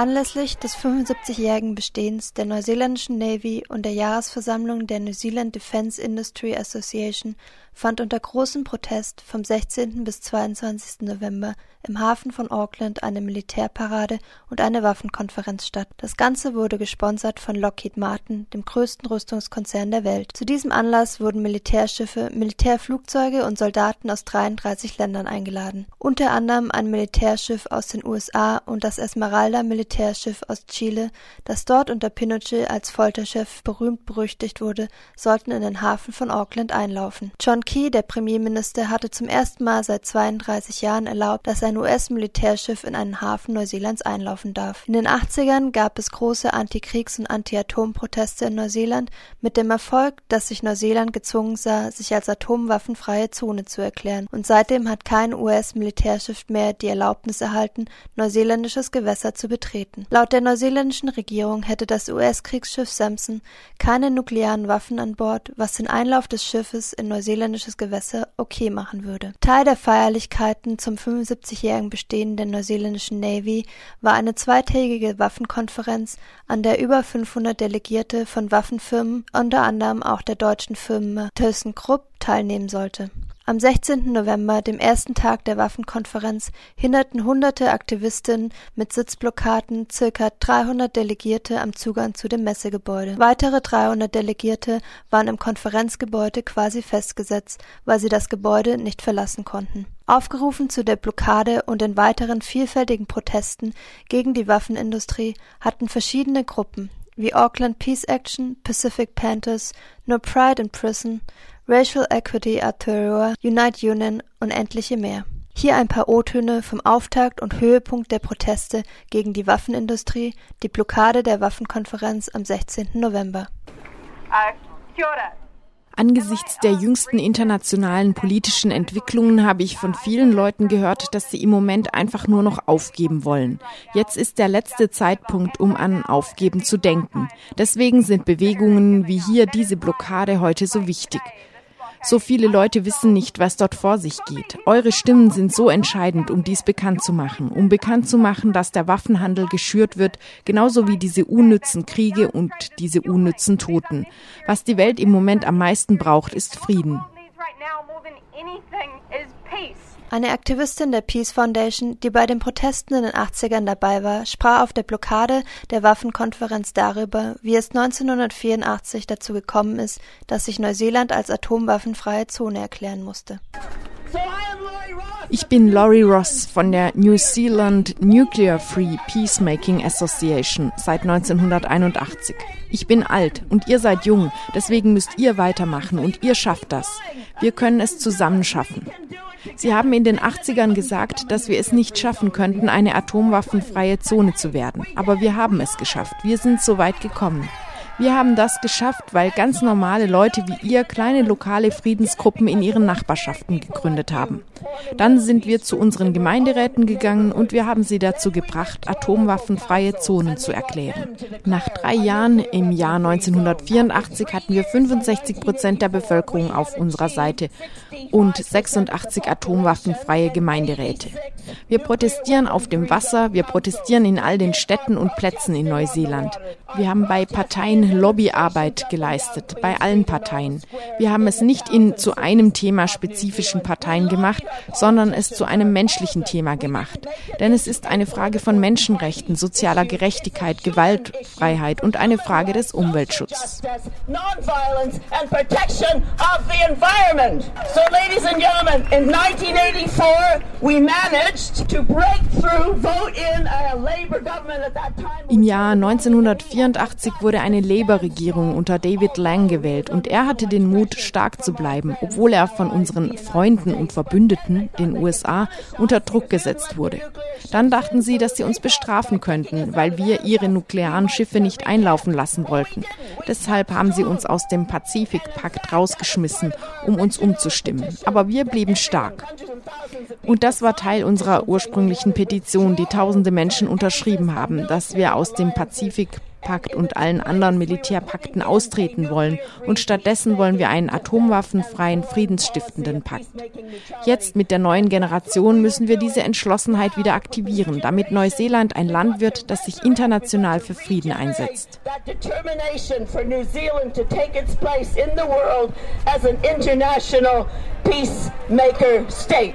Anlässlich des 75-jährigen Bestehens der neuseeländischen Navy und der Jahresversammlung der New Zealand Defence Industry Association fand unter großem Protest vom 16. bis 22. November im Hafen von Auckland eine Militärparade und eine Waffenkonferenz statt. Das Ganze wurde gesponsert von Lockheed Martin, dem größten Rüstungskonzern der Welt. Zu diesem Anlass wurden Militärschiffe, Militärflugzeuge und Soldaten aus 33 Ländern eingeladen, unter anderem ein Militärschiff aus den USA und das Esmeralda-Militärschiff aus Chile, das dort unter Pinochet als Folterchef berühmt berüchtigt wurde, sollten in den Hafen von Auckland einlaufen. John Key, der Premierminister, hatte zum ersten Mal seit 32 Jahren erlaubt, dass ein US-Militärschiff in einen Hafen Neuseelands einlaufen darf. In den 80ern gab es große Antikriegs- und Anti-Atom-Proteste in Neuseeland mit dem Erfolg, dass sich Neuseeland gezwungen sah, sich als atomwaffenfreie Zone zu erklären, und seitdem hat kein US-Militärschiff mehr die Erlaubnis erhalten, neuseeländisches Gewässer zu betreten. Laut der neuseeländischen Regierung hätte das US-Kriegsschiff Samson keine nuklearen Waffen an Bord, was den Einlauf des Schiffes in neuseeländisches Gewässer okay machen würde. Teil der Feierlichkeiten zum 75 50-jährigen Bestehen der neuseeländischen Navy war eine zweitägige Waffenkonferenz, an der über 500 Delegierte von Waffenfirmen, unter anderem auch der deutschen Firma ThyssenKrupp, teilnehmen sollte am 16. November, dem ersten Tag der Waffenkonferenz, hinderten hunderte Aktivistinnen mit Sitzblockaden circa 300 Delegierte am Zugang zu dem Messegebäude. Weitere 300 Delegierte waren im Konferenzgebäude quasi festgesetzt, weil sie das Gebäude nicht verlassen konnten. Aufgerufen zu der Blockade und den weiteren vielfältigen Protesten gegen die Waffenindustrie hatten verschiedene Gruppen wie Auckland Peace Action, Pacific Panthers, No Pride in Prison, Racial Equity Aotearoa, Unite Union und etliche mehr. Hier ein paar O-Töne vom Auftakt und Höhepunkt der Proteste gegen die Waffenindustrie, die Blockade der Waffenkonferenz am 16. November. Angesichts der jüngsten internationalen politischen Entwicklungen habe ich von vielen Leuten gehört, dass sie im Moment einfach nur noch aufgeben wollen. Jetzt ist der letzte Zeitpunkt, um an Aufgeben zu denken. Deswegen sind Bewegungen wie hier diese Blockade heute so wichtig. So viele Leute wissen nicht, was dort vor sich geht. Eure Stimmen sind so entscheidend, um dies bekannt zu machen, um bekannt zu machen, dass der Waffenhandel geschürt wird, genauso wie diese unnützen Kriege und diese unnützen Toten. Was die Welt im Moment am meisten braucht, ist Frieden. Eine Aktivistin der Peace Foundation, die bei den Protesten in den 80ern dabei war, sprach auf der Blockade der Waffenkonferenz darüber, wie es 1984 dazu gekommen ist, dass sich Neuseeland als atomwaffenfreie Zone erklären musste. Ich bin Laurie Ross von der New Zealand Nuclear Free Peacemaking Association seit 1981. Ich bin alt und ihr seid jung, deswegen müsst ihr weitermachen und ihr schafft das. Wir können es zusammen schaffen. Sie haben in den 80ern gesagt, dass wir es nicht schaffen könnten, eine atomwaffenfreie Zone zu werden. Aber wir haben es geschafft. Wir sind so weit gekommen. Wir haben das geschafft, weil ganz normale Leute wie ihr kleine lokale Friedensgruppen in ihren Nachbarschaften gegründet haben. Dann sind wir zu unseren Gemeinderäten gegangen und wir haben sie dazu gebracht, atomwaffenfreie Zonen zu erklären. Nach drei Jahren, im Jahr 1984, hatten wir 65 Prozent der Bevölkerung auf unserer Seite und 86 atomwaffenfreie Gemeinderäte. Wir protestieren auf dem Wasser, wir protestieren in all den Städten und Plätzen in Neuseeland. Wir haben bei Parteien Lobbyarbeit geleistet, bei allen Parteien. Wir haben es nicht in zu einem Thema spezifischen Parteien gemacht, sondern es zu einem menschlichen Thema gemacht. Denn es ist eine Frage von Menschenrechten, sozialer Gerechtigkeit, Gewaltfreiheit und eine Frage des Umweltschutzes. So, ladies and gentlemen, in 1984 we managed to break through, vote in a Labour government at that time. Im Jahr 1984 wurde eine Labour-Regierung unter David Lang gewählt und er hatte den Mut, stark zu bleiben, obwohl er von unseren Freunden und Verbündeten, den USA, unter Druck gesetzt wurde. Dann dachten sie, dass sie uns bestrafen könnten, weil wir ihre nuklearen Schiffe nicht einlaufen lassen wollten. Deshalb haben sie uns aus dem Pazifikpakt rausgeschmissen, um uns umzustimmen. Aber wir blieben stark. Und das war Teil unserer ursprünglichen Petition, die tausende Menschen unterschrieben haben, dass wir aus dem Pazifik Pakt und allen anderen Militärpakten austreten wollen und stattdessen wollen wir einen atomwaffenfreien, friedensstiftenden Pakt. Jetzt mit der neuen Generation müssen wir diese Entschlossenheit wieder aktivieren, damit Neuseeland ein Land wird, das sich international für Frieden einsetzt. peacemaker state.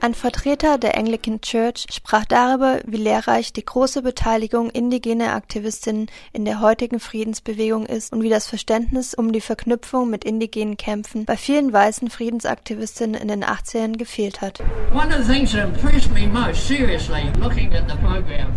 Ein Vertreter der Anglican Church sprach darüber, wie lehrreich die große Beteiligung indigener Aktivistinnen in der heutigen Friedensbewegung ist und wie das Verständnis um die Verknüpfung mit indigenen Kämpfen bei vielen weißen Friedensaktivistinnen in den 80ern gefehlt hat. One of the things that impressed me most seriously looking at the program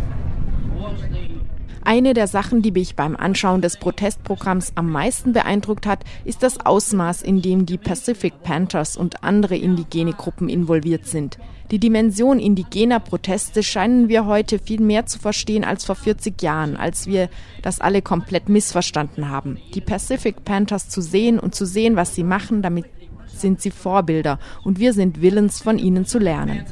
eine der Sachen, die mich beim Anschauen des Protestprogramms am meisten beeindruckt hat, ist das Ausmaß, in dem die Pacific Panthers und andere indigene Gruppen involviert sind. Die Dimension indigener Proteste scheinen wir heute viel mehr zu verstehen als vor 40 Jahren, als wir das alle komplett missverstanden haben. Die Pacific Panthers zu sehen und zu sehen, was sie machen, damit sind sie Vorbilder und wir sind willens, von ihnen zu lernen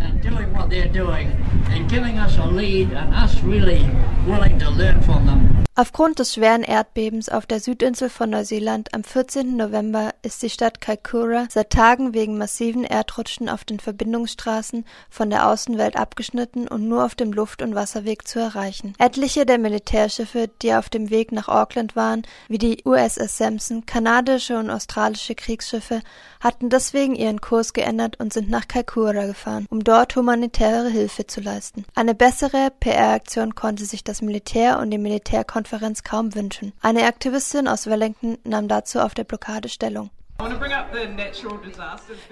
and doing what they're doing and giving us a lead and us really willing to learn from them. Aufgrund des schweren Erdbebens auf der Südinsel von Neuseeland am 14. November ist die Stadt Kaikoura seit Tagen wegen massiven Erdrutschen auf den Verbindungsstraßen von der Außenwelt abgeschnitten und nur auf dem Luft- und Wasserweg zu erreichen. Etliche der Militärschiffe, die auf dem Weg nach Auckland waren, wie die USS Sampson, kanadische und australische Kriegsschiffe, hatten deswegen ihren Kurs geändert und sind nach Kaikoura gefahren, um dort humanitäre Hilfe zu leisten. Eine bessere PR-Aktion konnte sich das Militär und die Militärkonferenz Konferenz kaum wünschen. Eine Aktivistin aus Wellington nahm dazu auf der Blockade Stellung.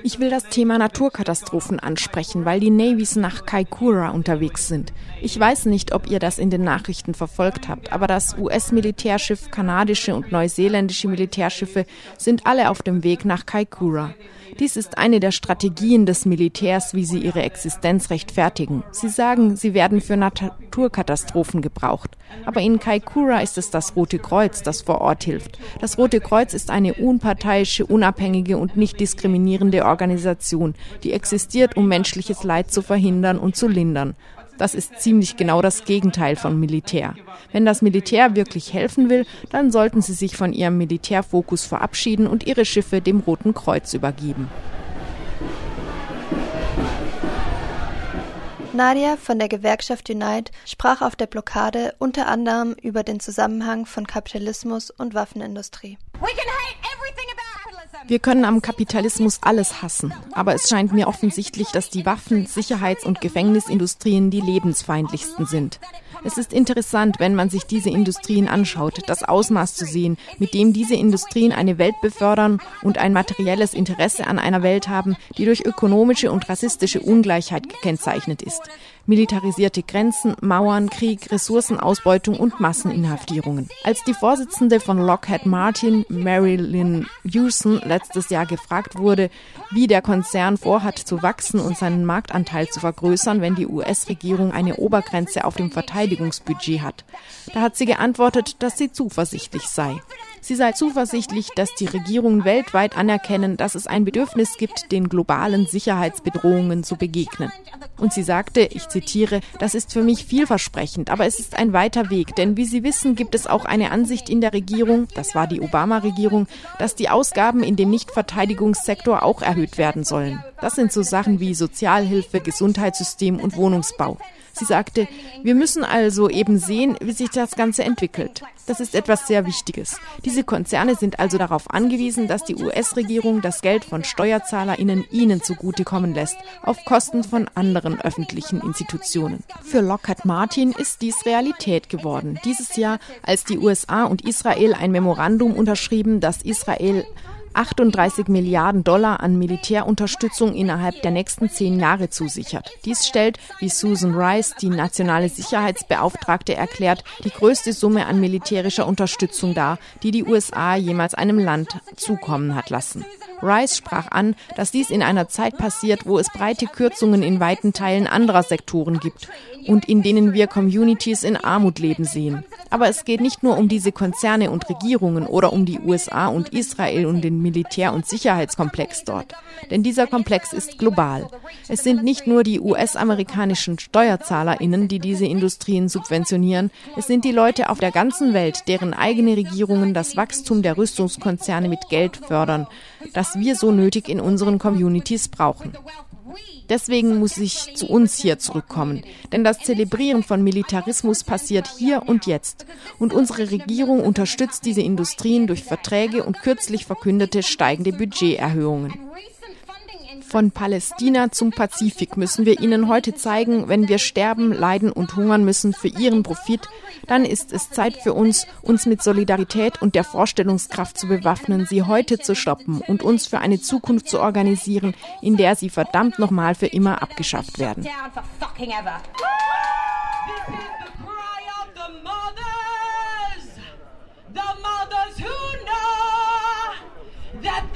Ich will das Thema Naturkatastrophen ansprechen, weil die Navies nach Kaikoura unterwegs sind. Ich weiß nicht, ob ihr das in den Nachrichten verfolgt habt, aber das US-Militärschiff, kanadische und neuseeländische Militärschiffe sind alle auf dem Weg nach Kaikoura. Dies ist eine der Strategien des Militärs, wie sie ihre Existenz rechtfertigen. Sie sagen, sie werden für Naturkatastrophen gebraucht. Aber in Kaikoura ist es das Rote Kreuz, das vor Ort hilft. Das Rote Kreuz ist eine unparteiische, unabhängige und nicht diskriminierende Organisation, die existiert, um menschliches Leid zu verhindern und zu lindern. Das ist ziemlich genau das Gegenteil von Militär. Wenn das Militär wirklich helfen will, dann sollten sie sich von ihrem Militärfokus verabschieden und ihre Schiffe dem Roten Kreuz übergeben. Nadia von der Gewerkschaft Unite sprach auf der Blockade unter anderem über den Zusammenhang von Kapitalismus und Waffenindustrie. Wir können am Kapitalismus alles hassen, aber es scheint mir offensichtlich, dass die Waffen-, Sicherheits- und Gefängnisindustrien die lebensfeindlichsten sind. Es ist interessant, wenn man sich diese Industrien anschaut, das Ausmaß zu sehen, mit dem diese Industrien eine Welt befördern und ein materielles Interesse an einer Welt haben, die durch ökonomische und rassistische Ungleichheit gekennzeichnet ist militarisierte Grenzen, Mauern, Krieg, Ressourcenausbeutung und Masseninhaftierungen. Als die Vorsitzende von Lockheed Martin, Marilyn Hewson, letztes Jahr gefragt wurde, wie der Konzern vorhat zu wachsen und seinen Marktanteil zu vergrößern, wenn die US-Regierung eine Obergrenze auf dem Verteidigungsbudget hat, da hat sie geantwortet, dass sie zuversichtlich sei. Sie sei zuversichtlich, dass die Regierungen weltweit anerkennen, dass es ein Bedürfnis gibt, den globalen Sicherheitsbedrohungen zu begegnen. Und sie sagte, ich zitiere, das ist für mich vielversprechend, aber es ist ein weiter Weg, denn wie Sie wissen, gibt es auch eine Ansicht in der Regierung, das war die Obama-Regierung, dass die Ausgaben in dem Nichtverteidigungssektor auch erhöht werden sollen. Das sind so Sachen wie Sozialhilfe, Gesundheitssystem und Wohnungsbau. Sie sagte, wir müssen also eben sehen, wie sich das Ganze entwickelt. Das ist etwas sehr Wichtiges. Diese Konzerne sind also darauf angewiesen, dass die US-Regierung das Geld von SteuerzahlerInnen ihnen zugutekommen lässt, auf Kosten von anderen öffentlichen Institutionen. Für Lockheed Martin ist dies Realität geworden. Dieses Jahr, als die USA und Israel ein Memorandum unterschrieben, das Israel 38 Milliarden Dollar an Militärunterstützung innerhalb der nächsten zehn Jahre zusichert. Dies stellt, wie Susan Rice, die nationale Sicherheitsbeauftragte, erklärt, die größte Summe an militärischer Unterstützung dar, die die USA jemals einem Land zukommen hat lassen. Rice sprach an, dass dies in einer Zeit passiert, wo es breite Kürzungen in weiten Teilen anderer Sektoren gibt und in denen wir Communities in Armut leben sehen. Aber es geht nicht nur um diese Konzerne und Regierungen oder um die USA und Israel und den Militär- und Sicherheitskomplex dort. Denn dieser Komplex ist global. Es sind nicht nur die US-amerikanischen SteuerzahlerInnen, die diese Industrien subventionieren. Es sind die Leute auf der ganzen Welt, deren eigene Regierungen das Wachstum der Rüstungskonzerne mit Geld fördern, das wir so nötig in unseren Communities brauchen. Deswegen muss ich zu uns hier zurückkommen. Denn das Zelebrieren von Militarismus passiert hier und jetzt. Und unsere Regierung unterstützt diese Industrien durch Verträge und kürzlich verkündete steigende Budgeterhöhungen. Von Palästina zum Pazifik müssen wir ihnen heute zeigen, wenn wir sterben, leiden und hungern müssen für ihren Profit, dann ist es Zeit für uns, uns mit Solidarität und der Vorstellungskraft zu bewaffnen, sie heute zu stoppen und uns für eine Zukunft zu organisieren, in der sie verdammt nochmal für immer abgeschafft werden.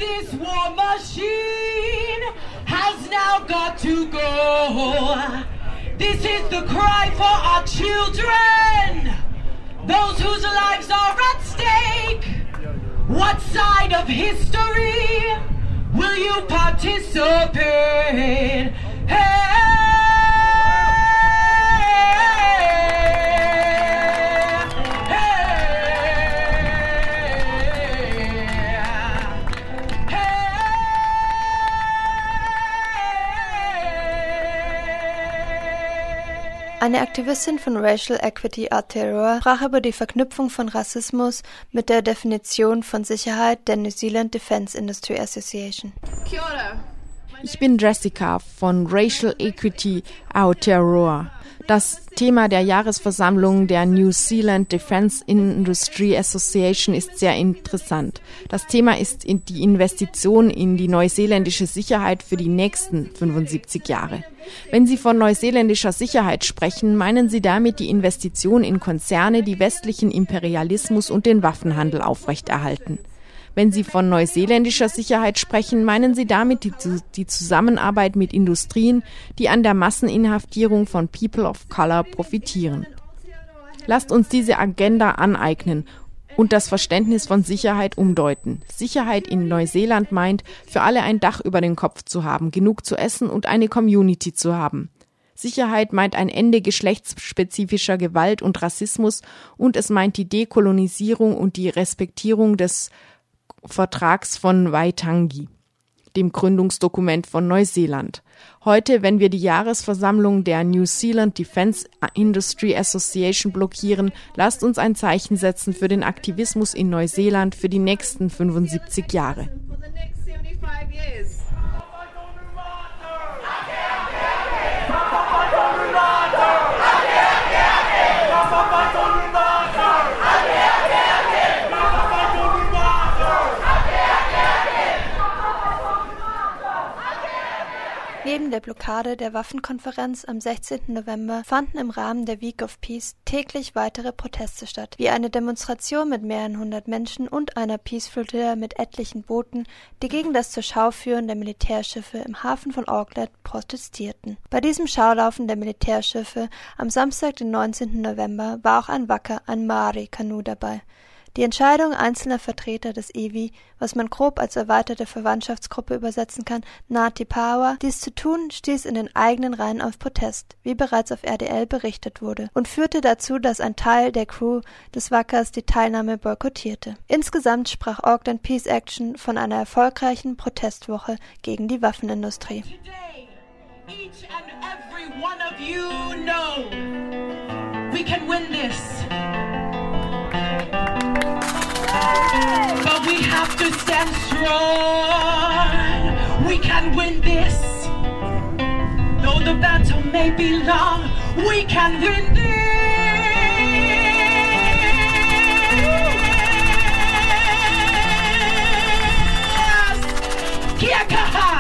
This war machine has now got to go. This is the cry for our children, those whose lives are at stake. What side of history will you participate? Eine Aktivistin von Racial Equity Aotearoa sprach über die Verknüpfung von Rassismus mit der Definition von Sicherheit der New Zealand Defence Industry Association. Ich bin Jessica von Racial Equity Aotearoa. Das Thema der Jahresversammlung der New Zealand Defence Industry Association ist sehr interessant. Das Thema ist die Investition in die neuseeländische Sicherheit für die nächsten 75 Jahre. Wenn Sie von neuseeländischer Sicherheit sprechen, meinen Sie damit die Investition in Konzerne, die westlichen Imperialismus und den Waffenhandel aufrechterhalten. Wenn Sie von neuseeländischer Sicherheit sprechen, meinen Sie damit die, die, Zusammenarbeit mit Industrien, die an der Masseninhaftierung von People of Color profitieren. Lasst uns diese Agenda aneignen und das Verständnis von Sicherheit umdeuten. Sicherheit in Neuseeland meint, für alle ein Dach über den Kopf zu haben, genug zu essen und eine Community zu haben. Sicherheit meint ein Ende geschlechtsspezifischer Gewalt und Rassismus und es meint die Dekolonisierung und die Respektierung des Vertrags von Waitangi, dem Gründungsdokument von Neuseeland. Heute, wenn wir die Jahresversammlung der New Zealand Defence Industry Association blockieren, lasst uns ein Zeichen setzen für den Aktivismus in Neuseeland für die nächsten 75 Jahre. Der Blockade der Waffenkonferenz am 16. November fanden im Rahmen der Week of Peace täglich weitere Proteste statt, wie eine Demonstration mit mehreren hundert Menschen und einer Peace-Flottille mit etlichen Booten, die gegen das zur Schau führen der Militärschiffe im Hafen von Auckland protestierten. Bei diesem Schaulaufen der Militärschiffe am Samstag, den 19. November, war auch ein Wacker, ein Maori-Kanu dabei. Die Entscheidung einzelner Vertreter des EWI, was man grob als erweiterte Verwandtschaftsgruppe übersetzen kann, Ngāti Pawa, dies zu tun, stieß in den eigenen Reihen auf Protest, wie bereits auf RDL berichtet wurde, und führte dazu, dass ein Teil der Crew des Wackers die Teilnahme boykottierte. Insgesamt sprach Auckland Peace Action von einer erfolgreichen Protestwoche gegen die Waffenindustrie. Each and every one of you know we can win this. Stand strong. We can win this. Though the battle may be long, we can win this. Kiakaha!